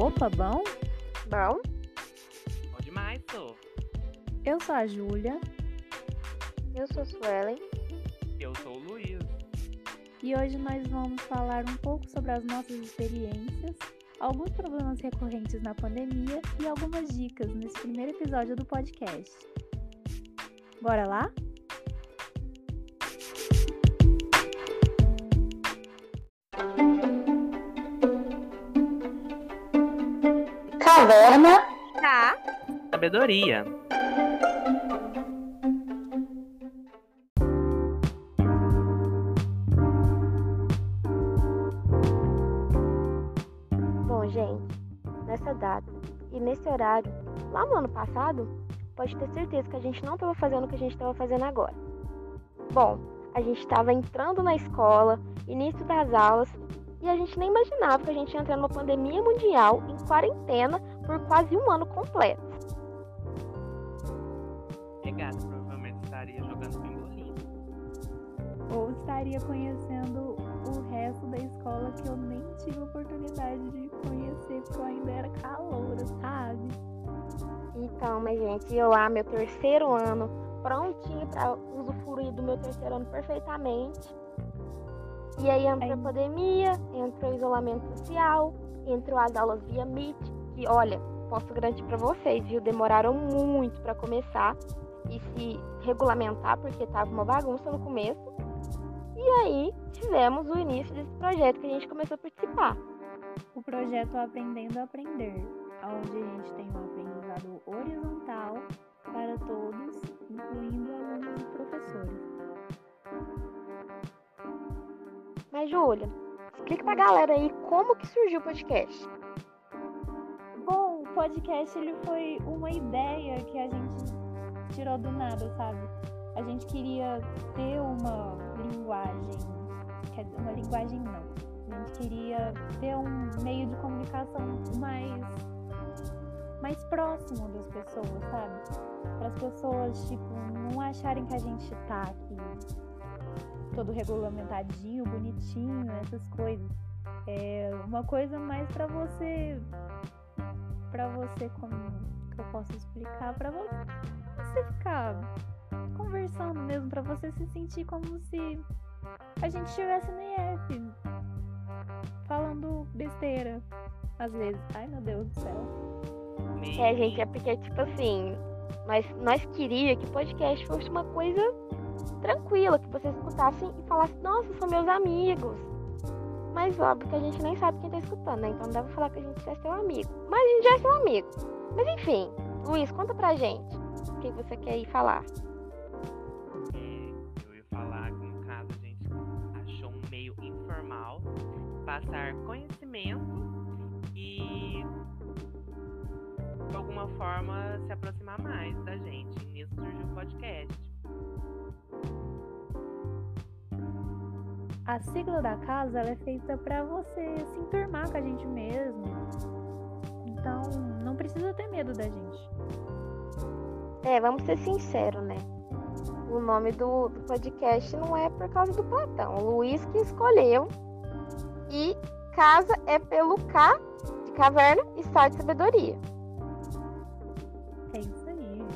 Opa, bom? Bom? Bom demais, sou. Eu sou a Júlia Eu sou Suelen. Eu sou o Luiz. e hoje nós vamos falar um pouco sobre as nossas experiências, alguns problemas recorrentes na pandemia e algumas dicas nesse primeiro episódio do podcast. Bora lá? Caverna. Tá. Sabedoria. Bom, gente, nessa data e nesse horário, lá no ano passado, pode ter certeza que a gente não estava fazendo o que a gente estava fazendo agora. Bom, a gente estava entrando na escola, início das aulas, e a gente nem imaginava que a gente ia entrar numa pandemia mundial em quarentena por quase um ano completo. Pegada, provavelmente estaria jogando pimbolim. Ou estaria conhecendo o resto da escola que eu nem tive oportunidade de conhecer porque eu ainda era caloura, sabe? Então, mas gente, eu lá, meu terceiro ano, prontinho para usufruir do meu terceiro ano perfeitamente. E aí entrou a Aí- pandemia, entrou o isolamento social, entrou as aulas via Meet, que olha, posso garantir para vocês, viu? Demoraram muito para começar e se regulamentar, porque tava uma bagunça no começo. E aí tivemos o início desse projeto que a gente começou a participar. O projeto Aprendendo a Aprender, onde a gente tem um aprendizado horizontal para todos, incluindo alunos e professores. Mas, Júlia, explica pra galera aí como que surgiu o podcast. Podcast ele foi uma ideia que a gente tirou do nada, sabe? A gente queria ter uma linguagem, uma linguagem não. A gente queria ter um meio de comunicação mais mais próximo das pessoas, sabe? Para as pessoas, tipo, não acharem que a gente tá aqui todo regulamentadinho, bonitinho, essas coisas. É uma coisa mais para você para você como que eu posso explicar para você, ficar conversando mesmo para você se sentir como se a gente estivesse no IF falando besteira às vezes. Ai meu Deus do céu. É, gente, é porque, tipo assim, nós, nós queria que podcast fosse uma coisa tranquila, que vocês escutassem e falassem, nossa, são meus amigos. Mas óbvio que a gente nem sabe quem tá escutando, né? Então não dá falar que a gente já é seu amigo. Mas a gente já é seu amigo. Mas enfim, Luiz, conta pra gente o que você quer ir falar. É, eu ia falar que no caso a gente achou um meio informal passar conhecimento e de alguma forma se aproximar mais da gente. E nisso surgiu o podcast. A sigla da casa ela é feita para você se enturmar com a gente mesmo. Então, não precisa ter medo da gente. É, vamos ser sinceros, né? O nome do, do podcast não é por causa do Platão. O Luiz que escolheu. E casa é pelo K de caverna e Sá de sabedoria. É isso aí.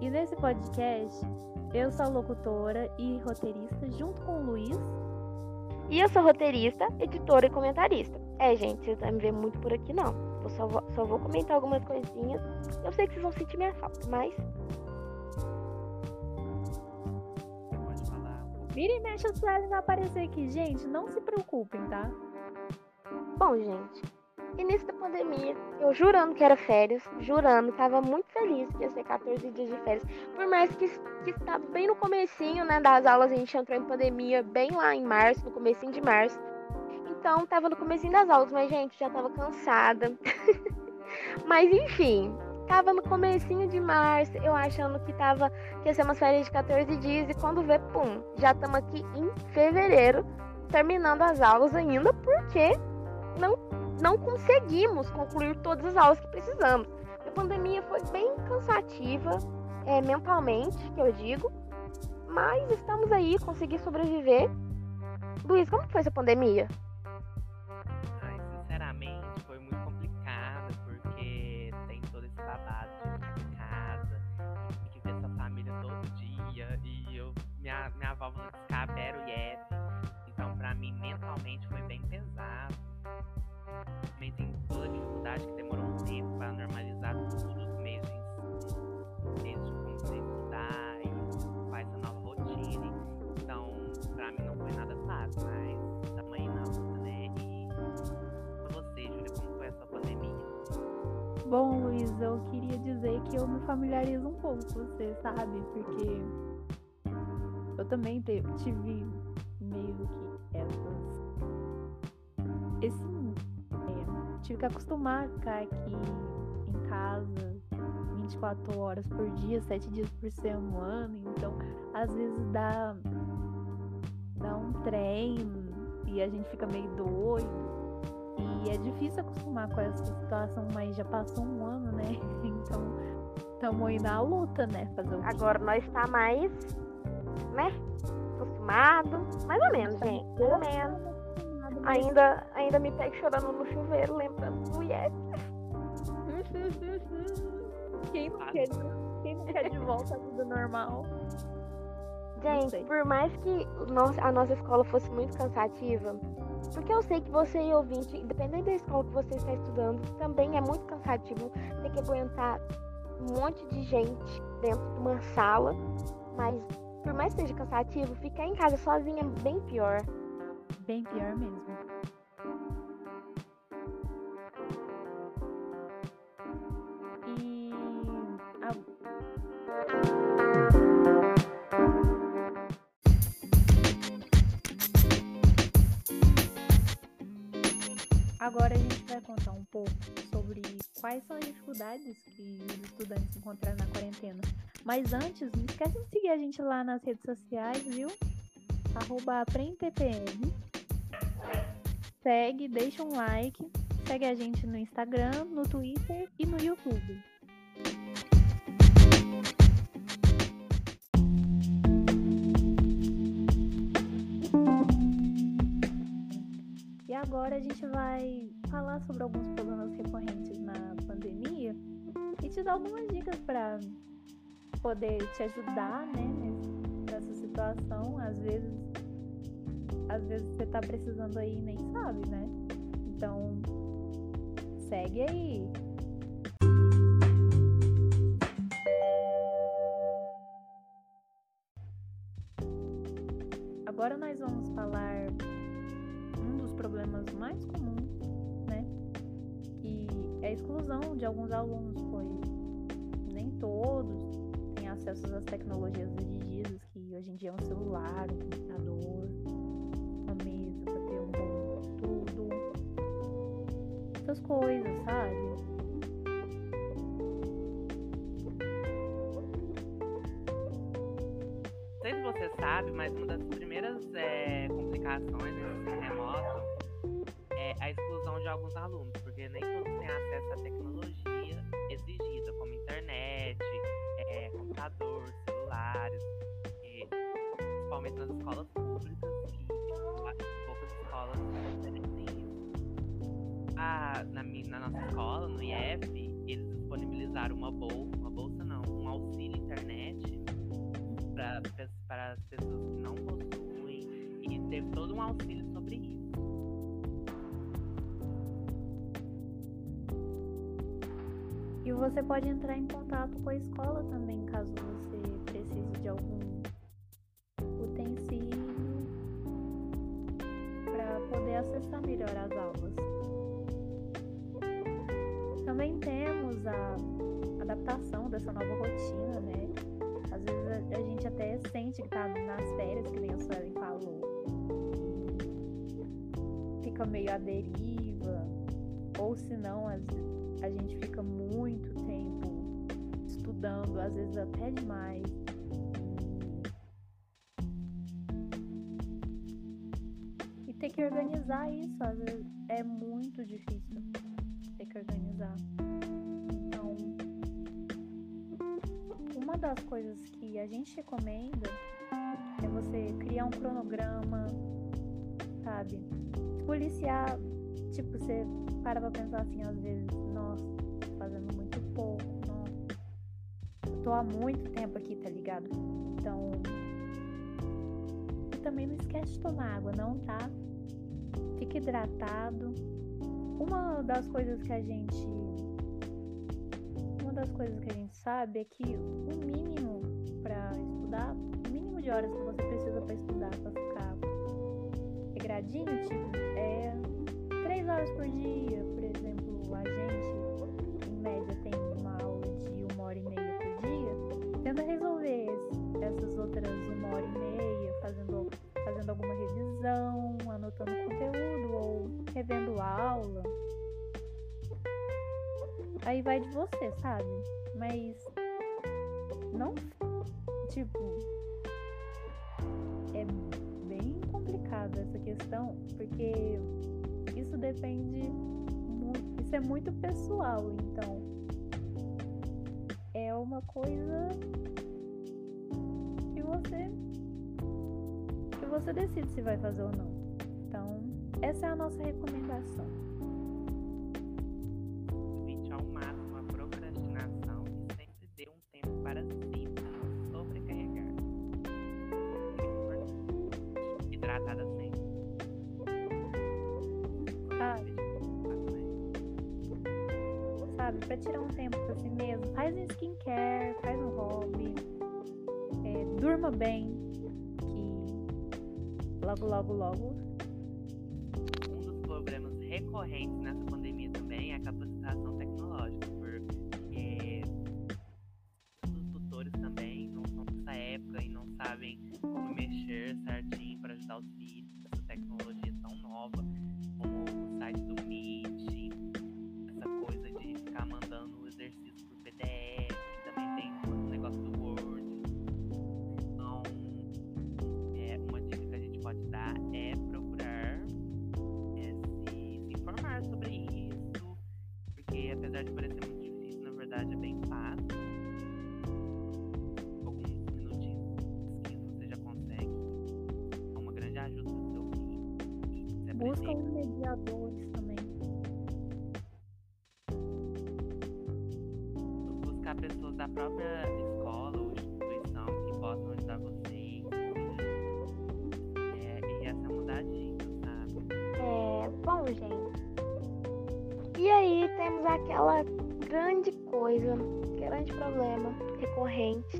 E nesse podcast, eu sou locutora e roteirista junto com o Luiz. E eu sou roteirista, editora e comentarista. É, gente, vocês não vão me ver muito por aqui, não. Eu só vou, só vou comentar algumas coisinhas. Eu sei que vocês vão sentir minha falta, mas Pode falar pouco. Vira e mexe a Suelen vai aparecer aqui. Gente, não se preocupem, tá? Bom, gente, início da pandemia, eu jurando que era férias, jurando, tava muito feliz que ia ser 14 dias de férias. Por mais que, que estava bem no comecinho, né, das aulas, a gente entrou em pandemia bem lá em março, no comecinho de março. Então, tava no comecinho das aulas, mas, gente, já tava cansada. mas, enfim, tava no comecinho de março, eu achando que tava, que ia ser umas férias de 14 dias, e quando vê, pum, já estamos aqui em fevereiro, terminando as aulas ainda, porque não, não conseguimos concluir todas as aulas que precisamos. A pandemia foi bem cansativa, é, mentalmente, que eu digo, mas estamos aí, consegui sobreviver. Luiz, como foi essa pandemia? Bom, Luiz, eu queria dizer que eu me familiarizo um pouco com você, sabe? Porque eu também te- tive meio que essas. Esse. é, tive que acostumar a ficar aqui em casa 24 horas por dia, 7 dias por semana. Então, às vezes dá. dá um trem e a gente fica meio doido. E é difícil acostumar com essa situação, mas já passou um ano, né? Então, estamos aí na luta, né? Fazer o? Agora nós tá mais, né? Acostumado. Mais ou menos, gente. Mais ou menos. Ainda, ainda me pego chorando no chuveiro, lembrando do Yes. Quem não quer, quem não quer de volta à vida normal? Gente, por mais que a nossa escola fosse muito cansativa, porque eu sei que você e ouvinte, independente da escola que você está estudando, também é muito cansativo ter que aguentar um monte de gente dentro de uma sala, mas por mais que seja cansativo, ficar em casa sozinha é bem pior. Bem pior mesmo. E a- contar um pouco sobre quais são as dificuldades que os estudantes encontraram na quarentena. Mas antes, não esquece de seguir a gente lá nas redes sociais, viu? Arroba AprendTPM. Segue, deixa um like. Segue a gente no Instagram, no Twitter e no YouTube. E agora a gente vai falar sobre alguns problemas recorrentes na pandemia e te dar algumas dicas para poder te ajudar, né, nessa situação. Às vezes, às vezes você tá precisando aí e nem sabe, né? Então, segue aí. Agora nós vamos falar um dos problemas mais comuns, a exclusão de alguns alunos, pois nem todos têm acesso às tecnologias exigidas, que hoje em dia é um celular, um computador, uma mesa para ter um bom estudo, essas coisas, sabe? Não sei se você sabe, mas uma das primeiras é, complicações do ensino alguns alunos, porque nem todos têm acesso à tecnologia exigida, como internet, é, computador, celulares, e, principalmente nas escolas públicas, que poucas escolas oferecem isso. Ah, na, na nossa escola, no IF, eles disponibilizaram uma bolsa, uma bolsa não, um auxílio internet para as pessoas que não possuem e teve todo um auxílio você pode entrar em contato com a escola também, caso você precise de algum utensílio para poder acessar melhor as aulas. Também temos a adaptação dessa nova rotina, né? Às vezes a, gente até sente que tá nas férias, que nem a Suelen falou. Fica meio à deriva. Ou se não, às a gente fica muito tempo estudando, às vezes até demais. E ter que organizar isso, às vezes é muito difícil ter que organizar. Então, uma das coisas que a gente recomenda é você criar um cronograma, sabe? Policiar, tipo, você para pra pensar assim às vezes, nossa, tô fazendo muito pouco, nossa. Eu tô há muito tempo aqui, tá ligado? Então. E também não esquece de tomar água, não, tá? Fique hidratado. Uma das coisas que a gente. Uma das coisas que a gente sabe é que o mínimo pra estudar, o mínimo de horas que você precisa pra estudar, pra ficar regradinho, tipo, é três horas por dia, por exemplo, a gente média tem uma aula de uma hora e meia por dia, tenta resolver essas outras uma hora e meia, fazendo, fazendo alguma revisão, anotando conteúdo ou revendo a aula. Aí vai de você, sabe? Mas não, tipo, é bem complicado essa questão, porque depende isso é muito pessoal, então é uma coisa que você que você decide se vai fazer ou não. Então, essa é a nossa recomendação. Logo, logo, logo. Um dos problemas recorrentes nessa pandemia também é a capacitação tecnológica, Se Busca aprender os mediadores também. buscar pessoas da própria escola ou instituição que possam ajudar vocês. É, e essa é dicas, sabe? É, bom, gente. E aí temos aquela grande coisa, grande problema recorrente,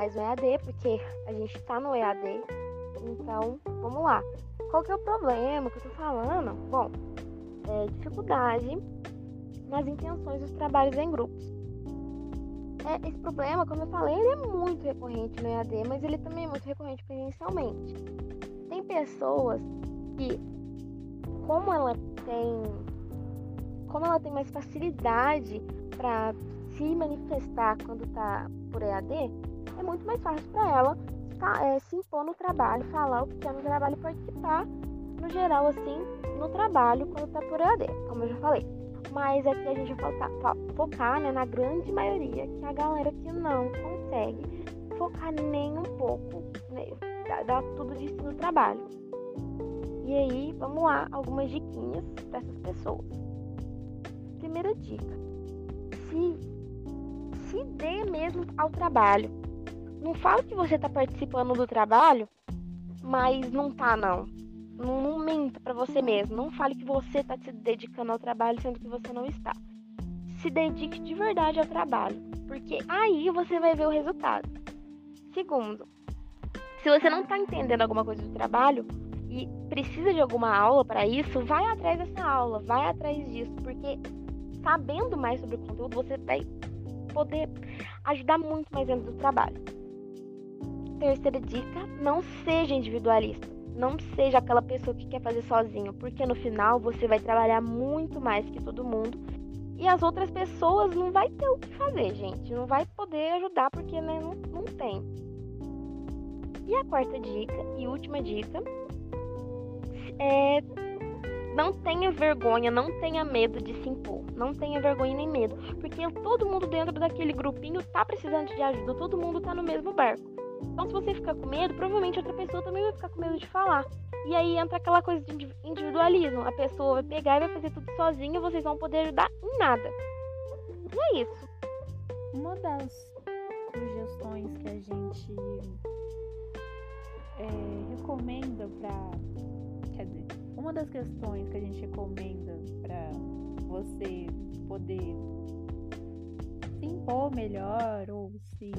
mais no EAD, porque a gente tá no EAD. Então, vamos lá. Qual que é o problema que eu tô falando? Bom, é dificuldade nas intenções dos trabalhos em grupos. É, esse problema, como eu falei, ele é muito recorrente no EAD, mas ele também é muito recorrente presencialmente. Tem pessoas que, como ela tem, como ela tem mais facilidade para se manifestar quando tá por EAD, é muito mais fácil para ela é, se impor no trabalho, falar o que quer no trabalho e participar, no geral, assim, no trabalho quando tá por EAD, como eu já falei. Mas aqui a gente vai focar, fo- focar né, na grande maioria, que é a galera que não consegue focar nem um pouco, né, dá, tudo si no trabalho. E aí, vamos lá, algumas diquinhas para essas pessoas. Primeira dica: se, se dê mesmo ao trabalho. Não fala que você tá participando do trabalho, mas não tá, não. Não, não minta pra você mesmo. Não fale que você tá se dedicando ao trabalho, sendo que você não está. Se dedique de verdade ao trabalho, porque aí você vai ver o resultado. Segundo, se você não tá entendendo alguma coisa do trabalho e precisa de alguma aula para isso, vai atrás dessa aula, vai atrás disso, porque sabendo mais sobre o conteúdo, você vai poder ajudar muito mais dentro do trabalho. Terceira dica: não seja individualista. Não seja aquela pessoa que quer fazer sozinho, porque no final você vai trabalhar muito mais que todo mundo e as outras pessoas não vai ter o que fazer, gente. Não vai poder ajudar porque né, não, não tem. E a quarta dica e última dica é não tenha vergonha, não tenha medo de se impor. Não tenha vergonha nem medo. Porque todo mundo dentro daquele grupinho tá precisando de ajuda, todo mundo tá no mesmo barco. Então, se você ficar com medo, provavelmente outra pessoa também vai ficar com medo de falar. E aí entra aquela coisa de indiv- individualismo. A pessoa vai pegar e vai fazer tudo sozinha vocês vão poder ajudar em nada. E é isso. Uma das sugestões que a gente é, recomenda para. Quer dizer, uma das questões que a gente recomenda para você poder se impor melhor ou se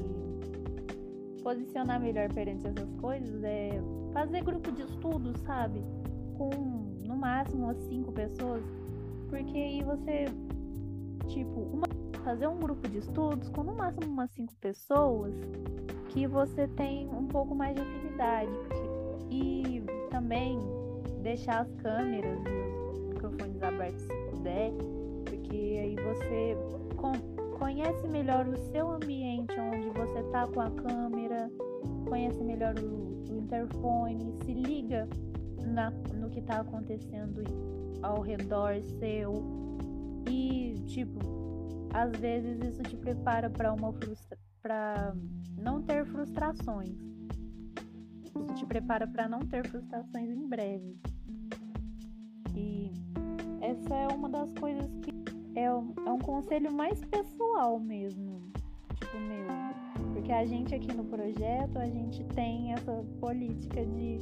posicionar melhor perante essas coisas é fazer grupo de estudo, sabe? Com no máximo umas cinco pessoas, porque aí você, tipo, uma, fazer um grupo de estudos com no máximo umas cinco pessoas que você tem um pouco mais de afinidade. Porque, e também deixar as câmeras e os microfones abertos se puder, porque aí você conhece melhor o seu ambiente onde você tá com a câmera, conhece melhor o, o interfone, se liga na, no que tá acontecendo ao redor seu. E tipo às vezes isso te prepara para uma frustra para não ter frustrações. Isso te prepara para não ter frustrações em breve. E essa é uma das coisas que é um, é um conselho mais pessoal mesmo porque a gente aqui no projeto a gente tem essa política de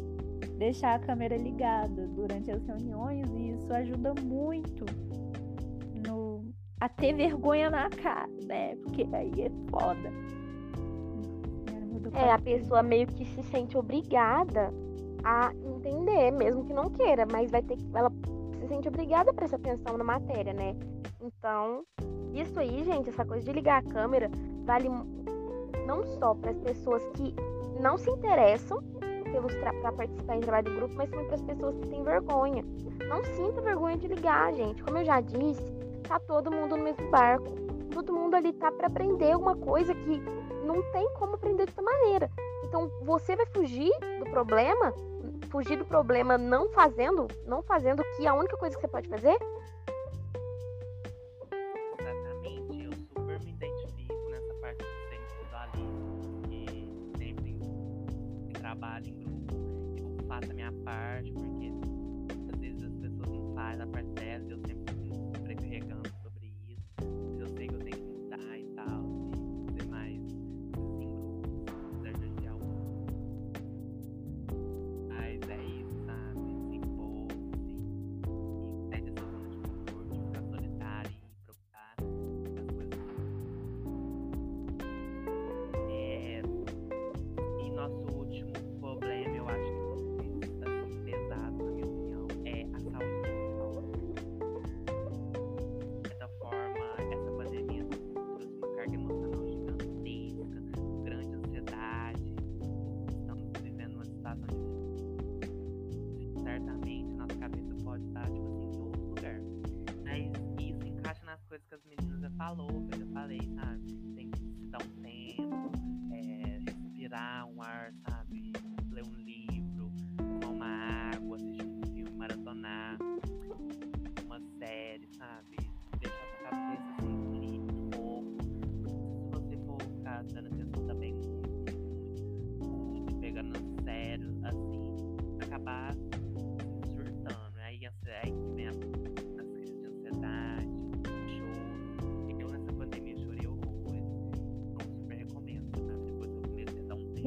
deixar a câmera ligada durante as reuniões e isso ajuda muito no a ter vergonha na cara, né? Porque aí é foda. É, a pessoa meio que se sente obrigada a entender, mesmo que não queira, mas vai ter que ela se sente obrigada a prestar atenção na matéria, né? Então, isso aí, gente, essa coisa de ligar a câmera vale não só para as pessoas que não se interessam para participar em trabalho de grupo, mas também para as pessoas que têm vergonha. Não sinta vergonha de ligar, gente. Como eu já disse, tá todo mundo no mesmo barco. Todo mundo ali tá para aprender uma coisa que não tem como aprender de outra maneira. Então, você vai fugir do problema, fugir do problema não fazendo, não fazendo que a única coisa que você pode fazer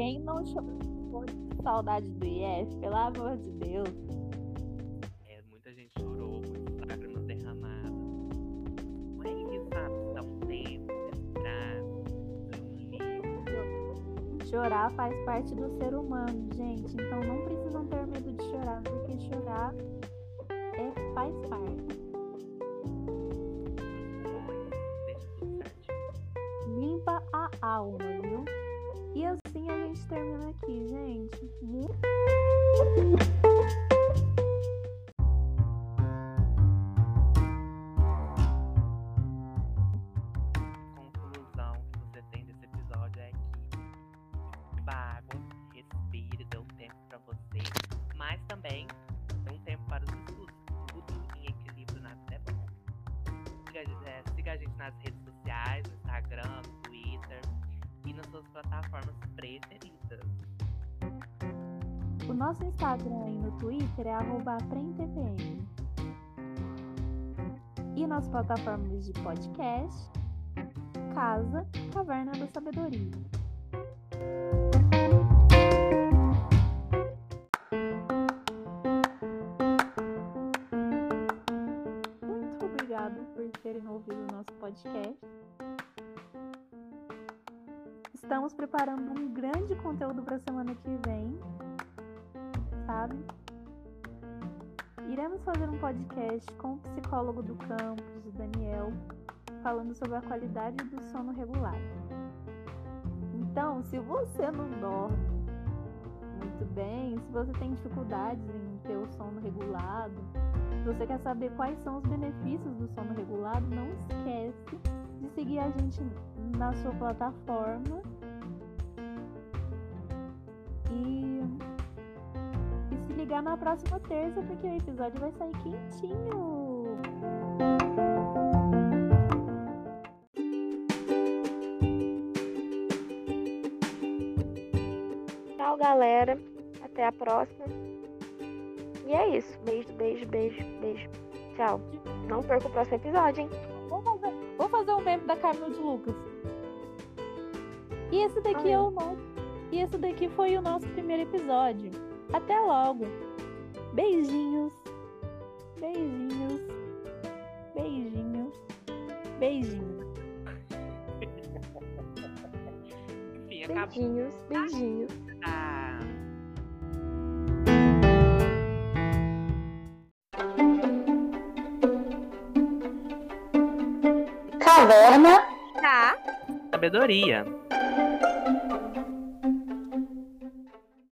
Quem não chorou de saudade do IF, pelo amor de Deus. É, muita gente chorou, muitas lágrimas derramadas. É isso, sabe? Dar um tempo, respirar, ler um livro. Chorar faz parte do ser humano, gente. Então não precisam ter medo de chorar, porque chorar é, faz parte. Limpa a alma, viu? E assim a gente termina aqui, gente. Muito plataformas preferidas. O nosso Instagram e no Twitter é aprendtpm. E nas plataformas de podcast, Casa Caverna da Sabedoria. Preparando um grande conteúdo para a semana que vem, sabe? Iremos fazer um podcast com o psicólogo do campus, o Daniel, falando sobre a qualidade do sono regular. Então, se você não dorme muito bem, se você tem dificuldades em ter o sono regulado, se você quer saber quais são os benefícios do sono regulado, não esquece de seguir a gente na sua plataforma e, e se ligar na próxima terça, porque o episódio vai sair quentinho. Tchau, galera. Até a próxima. E é isso. Beijo, beijo, beijo, beijo. Tchau. Não perca o próximo episódio, hein? Vou fazer, vou fazer um meme da Carmen de Lucas. E esse daqui é o nosso. E esse daqui foi o nosso primeiro episódio. Até logo. Beijinhos. Beijinhos. Beijinhos. Beijinhos. Enfim, acabou. Beijinhos, beijinhos. Ah, Caverna sabedoria.